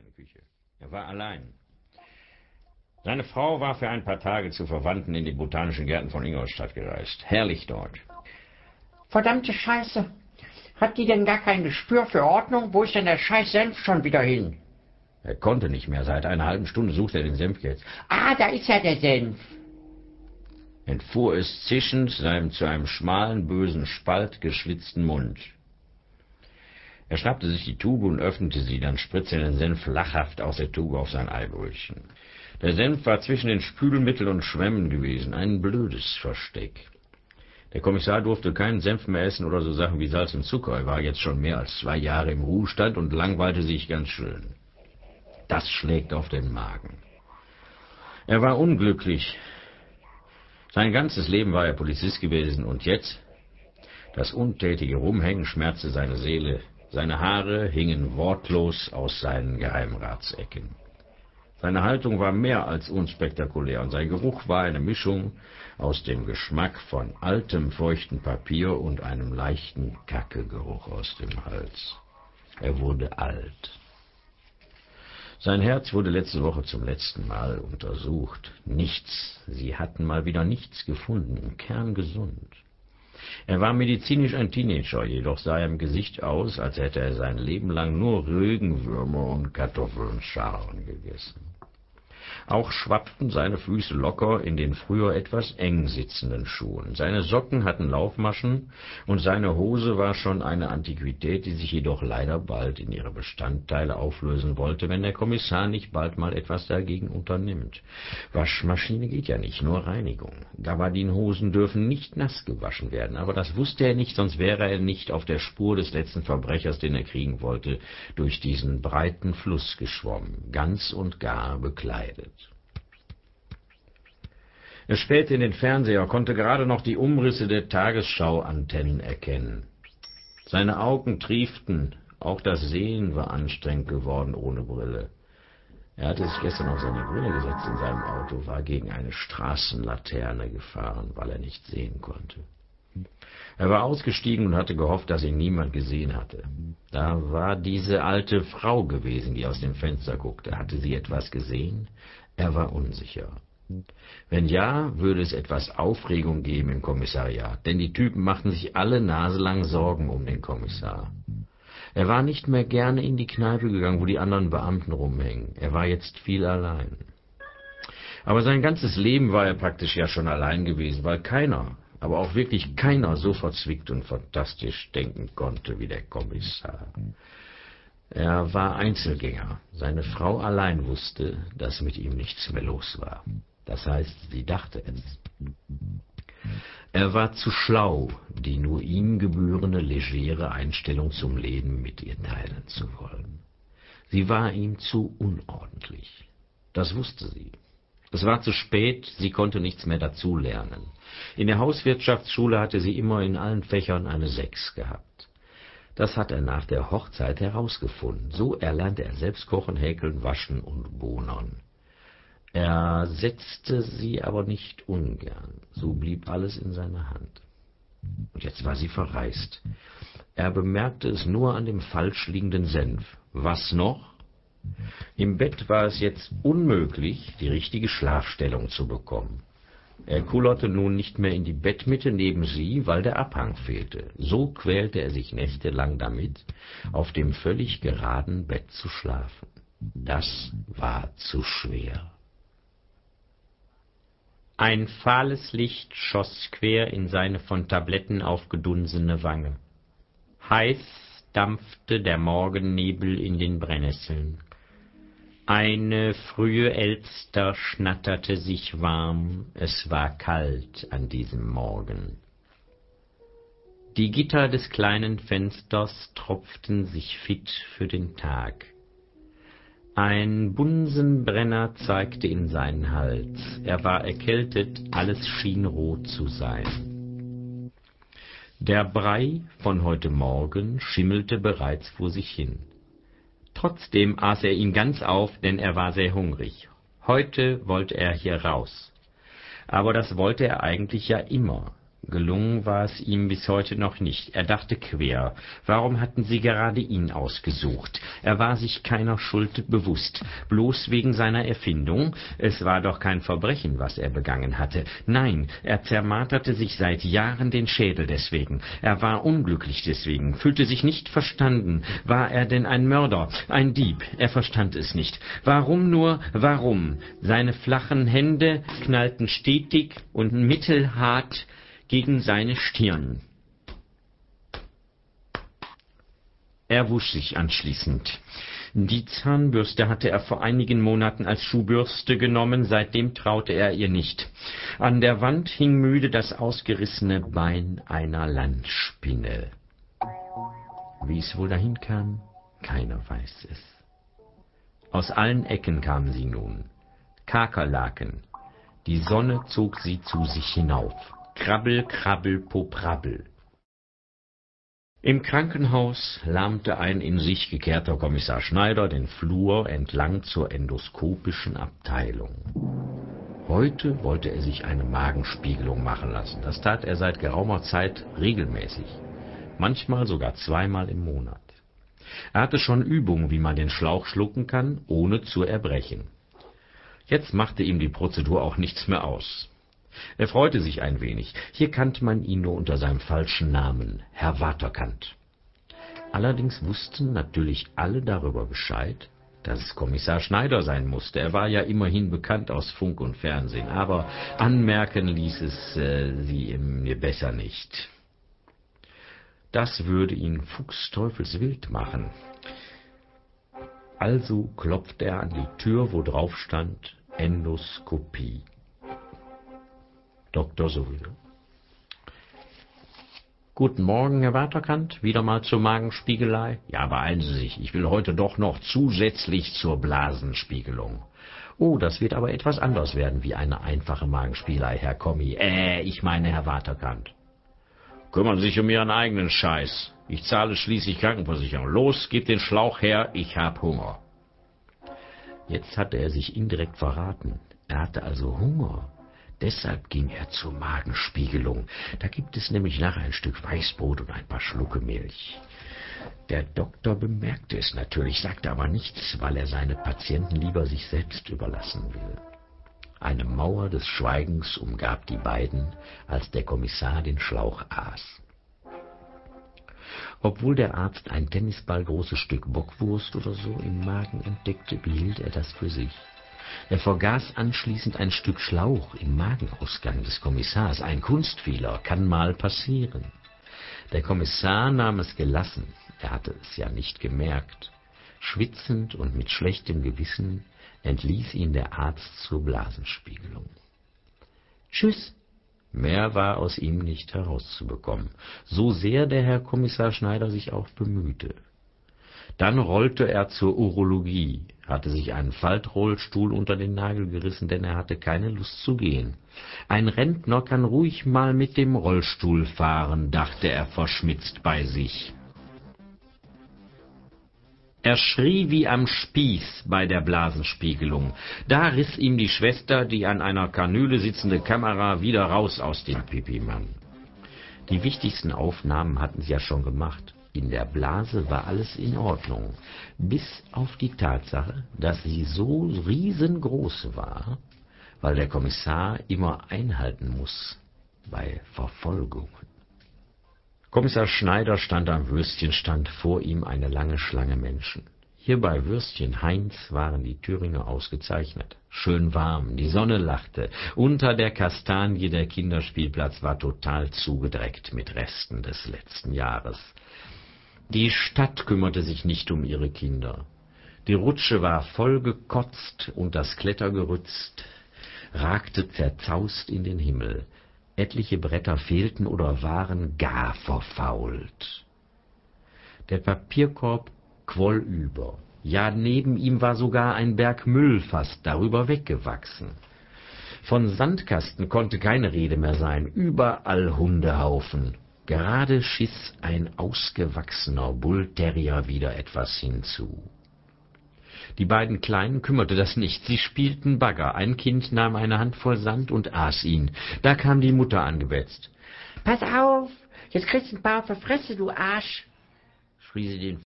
kleine Küche. Er war allein. Seine Frau war für ein paar Tage zu Verwandten in die botanischen Gärten von Ingolstadt gereist. Herrlich dort. Verdammte Scheiße. Hat die denn gar kein Gespür für Ordnung? Wo ist denn der Scheiß Senf schon wieder hin? Er konnte nicht mehr. Seit einer halben Stunde sucht er den Senf jetzt. Ah, da ist ja der Senf. Entfuhr es zischend seinem zu einem schmalen, bösen Spalt geschlitzten Mund. Er schnappte sich die Tube und öffnete sie, dann spritzte er den Senf lachhaft aus der Tube auf sein Eibrötchen. Der Senf war zwischen den Spülmitteln und Schwämmen gewesen, ein blödes Versteck. Der Kommissar durfte keinen Senf mehr essen oder so Sachen wie Salz und Zucker. Er war jetzt schon mehr als zwei Jahre im Ruhestand und langweilte sich ganz schön. Das schlägt auf den Magen. Er war unglücklich. Sein ganzes Leben war er Polizist gewesen und jetzt? Das untätige Rumhängen schmerzte seine Seele. Seine Haare hingen wortlos aus seinen Geheimratsecken. Seine Haltung war mehr als unspektakulär und sein Geruch war eine Mischung aus dem Geschmack von altem, feuchten Papier und einem leichten Kackegeruch aus dem Hals. Er wurde alt. Sein Herz wurde letzte Woche zum letzten Mal untersucht. Nichts. Sie hatten mal wieder nichts gefunden. Kerngesund. Er war medizinisch ein Teenager, jedoch sah er im Gesicht aus, als hätte er sein Leben lang nur Rögenwürmer und Kartoffelschalen gegessen. Auch schwappten seine Füße locker in den früher etwas eng sitzenden Schuhen. Seine Socken hatten Laufmaschen, und seine Hose war schon eine Antiquität, die sich jedoch leider bald in ihre Bestandteile auflösen wollte, wenn der Kommissar nicht bald mal etwas dagegen unternimmt. Waschmaschine geht ja nicht, nur Reinigung. Gabardinhosen dürfen nicht nass gewaschen werden, aber das wusste er nicht, sonst wäre er nicht auf der Spur des letzten Verbrechers, den er kriegen wollte, durch diesen breiten Fluss geschwommen, ganz und gar bekleidet. Er spähte in den Fernseher, konnte gerade noch die Umrisse der Tagesschauantennen erkennen. Seine Augen trieften, auch das Sehen war anstrengend geworden ohne Brille. Er hatte sich gestern auf seine Brille gesetzt in seinem Auto, war gegen eine Straßenlaterne gefahren, weil er nicht sehen konnte. Er war ausgestiegen und hatte gehofft, dass ihn niemand gesehen hatte. Da war diese alte Frau gewesen, die aus dem Fenster guckte. Hatte sie etwas gesehen? Er war unsicher. Wenn ja, würde es etwas Aufregung geben im Kommissariat, denn die Typen machten sich alle naselang Sorgen um den Kommissar. Er war nicht mehr gerne in die Kneipe gegangen, wo die anderen Beamten rumhängen. Er war jetzt viel allein. Aber sein ganzes Leben war er praktisch ja schon allein gewesen, weil keiner, aber auch wirklich keiner so verzwickt und fantastisch denken konnte wie der Kommissar. Er war Einzelgänger. Seine Frau allein wusste, dass mit ihm nichts mehr los war. Das heißt, sie dachte es. Er war zu schlau, die nur ihm gebührende legere Einstellung zum Leben mit ihr teilen zu wollen. Sie war ihm zu unordentlich. Das wusste sie. Es war zu spät, sie konnte nichts mehr dazulernen. In der Hauswirtschaftsschule hatte sie immer in allen Fächern eine Sechs gehabt. Das hat er nach der Hochzeit herausgefunden. So erlernte er selbst kochen, häkeln, waschen und bohnern. Er setzte sie aber nicht ungern, so blieb alles in seiner Hand. Und jetzt war sie verreist. Er bemerkte es nur an dem falsch liegenden Senf. Was noch? Im Bett war es jetzt unmöglich, die richtige Schlafstellung zu bekommen. Er kullerte nun nicht mehr in die Bettmitte neben sie, weil der Abhang fehlte. So quälte er sich nächtelang damit, auf dem völlig geraden Bett zu schlafen. Das war zu schwer. Ein fahles Licht schoss quer in seine von Tabletten aufgedunsene Wange. Heiß dampfte der Morgennebel in den Brennnesseln. Eine frühe Elster schnatterte sich warm, es war kalt an diesem Morgen. Die Gitter des kleinen Fensters tropften sich fit für den Tag. Ein Bunsenbrenner zeigte in seinen Hals. Er war erkältet, alles schien rot zu sein. Der Brei von heute Morgen schimmelte bereits vor sich hin. Trotzdem aß er ihn ganz auf, denn er war sehr hungrig. Heute wollte er hier raus. Aber das wollte er eigentlich ja immer. Gelungen war es ihm bis heute noch nicht. Er dachte quer. Warum hatten sie gerade ihn ausgesucht? Er war sich keiner Schuld bewusst. Bloß wegen seiner Erfindung? Es war doch kein Verbrechen, was er begangen hatte. Nein, er zermarterte sich seit Jahren den Schädel deswegen. Er war unglücklich deswegen, fühlte sich nicht verstanden. War er denn ein Mörder, ein Dieb? Er verstand es nicht. Warum nur, warum? Seine flachen Hände knallten stetig und mittelhart gegen seine Stirn. Er wusch sich anschließend. Die Zahnbürste hatte er vor einigen Monaten als Schuhbürste genommen, seitdem traute er ihr nicht. An der Wand hing müde das ausgerissene Bein einer Landspinne. Wie es wohl dahin kam, keiner weiß es. Aus allen Ecken kamen sie nun. Kakerlaken. Die Sonne zog sie zu sich hinauf. Krabbel, krabbel, poprabbel. Im Krankenhaus lahmte ein in sich gekehrter Kommissar Schneider den Flur entlang zur endoskopischen Abteilung. Heute wollte er sich eine Magenspiegelung machen lassen. Das tat er seit geraumer Zeit regelmäßig, manchmal sogar zweimal im Monat. Er hatte schon Übungen, wie man den Schlauch schlucken kann, ohne zu erbrechen. Jetzt machte ihm die Prozedur auch nichts mehr aus. Er freute sich ein wenig. Hier kannte man ihn nur unter seinem falschen Namen, Herr Waterkant. Allerdings wussten natürlich alle darüber Bescheid, dass es Kommissar Schneider sein musste. Er war ja immerhin bekannt aus Funk und Fernsehen, aber anmerken ließ es äh, sie ihm besser nicht. Das würde ihn fuchsteufelswild machen. Also klopfte er an die Tür, wo drauf stand Endoskopie. Dr. sowieso. Guten Morgen, Herr Waterkant. Wieder mal zur Magenspiegelei? Ja, beeilen Sie sich. Ich will heute doch noch zusätzlich zur Blasenspiegelung. Oh, das wird aber etwas anders werden wie eine einfache Magenspiegelei, Herr Kommi. Äh, ich meine Herr Waterkant. Kümmern Sie sich um Ihren eigenen Scheiß. Ich zahle schließlich Krankenversicherung. Los, gib den Schlauch her, ich hab Hunger. Jetzt hatte er sich indirekt verraten. Er hatte also Hunger. Deshalb ging er zur Magenspiegelung. Da gibt es nämlich nachher ein Stück Weißbrot und ein paar Schlucke Milch. Der Doktor bemerkte es natürlich, sagte aber nichts, weil er seine Patienten lieber sich selbst überlassen will. Eine Mauer des Schweigens umgab die beiden, als der Kommissar den Schlauch aß. Obwohl der Arzt ein Tennisballgroßes Stück Bockwurst oder so im Magen entdeckte, behielt er das für sich. Er vergaß anschließend ein Stück Schlauch im Magenausgang des Kommissars. Ein Kunstfehler kann mal passieren. Der Kommissar nahm es gelassen, er hatte es ja nicht gemerkt. Schwitzend und mit schlechtem Gewissen entließ ihn der Arzt zur Blasenspiegelung. Tschüss. Mehr war aus ihm nicht herauszubekommen, so sehr der Herr Kommissar Schneider sich auch bemühte. Dann rollte er zur Urologie, hatte sich einen Faltrollstuhl unter den Nagel gerissen, denn er hatte keine Lust zu gehen. Ein Rentner kann ruhig mal mit dem Rollstuhl fahren, dachte er verschmitzt bei sich. Er schrie wie am Spieß bei der Blasenspiegelung. Da riss ihm die Schwester, die an einer Kanüle sitzende Kamera, wieder raus aus dem Pipimann. Die wichtigsten Aufnahmen hatten sie ja schon gemacht. In der Blase war alles in Ordnung, bis auf die Tatsache, dass sie so riesengroß war, weil der Kommissar immer einhalten muss bei Verfolgungen. Kommissar Schneider stand am Würstchenstand, vor ihm eine lange Schlange Menschen. Hier bei Würstchen Heinz waren die Thüringer ausgezeichnet. Schön warm, die Sonne lachte, unter der Kastanie der Kinderspielplatz war total zugedreckt mit Resten des letzten Jahres. Die Stadt kümmerte sich nicht um ihre Kinder. Die Rutsche war vollgekotzt und das Klettergerüst ragte zerzaust in den Himmel. Etliche Bretter fehlten oder waren gar verfault. Der Papierkorb quoll über. Ja, neben ihm war sogar ein Berg Müll fast darüber weggewachsen. Von Sandkasten konnte keine Rede mehr sein, überall Hundehaufen. Gerade schiss ein ausgewachsener Bullterrier wieder etwas hinzu. Die beiden Kleinen kümmerte das nicht. Sie spielten Bagger. Ein Kind nahm eine Handvoll Sand und aß ihn. Da kam die Mutter angebetzt. Pass auf, jetzt kriegst du ein paar auf du Arsch, Schrie sie den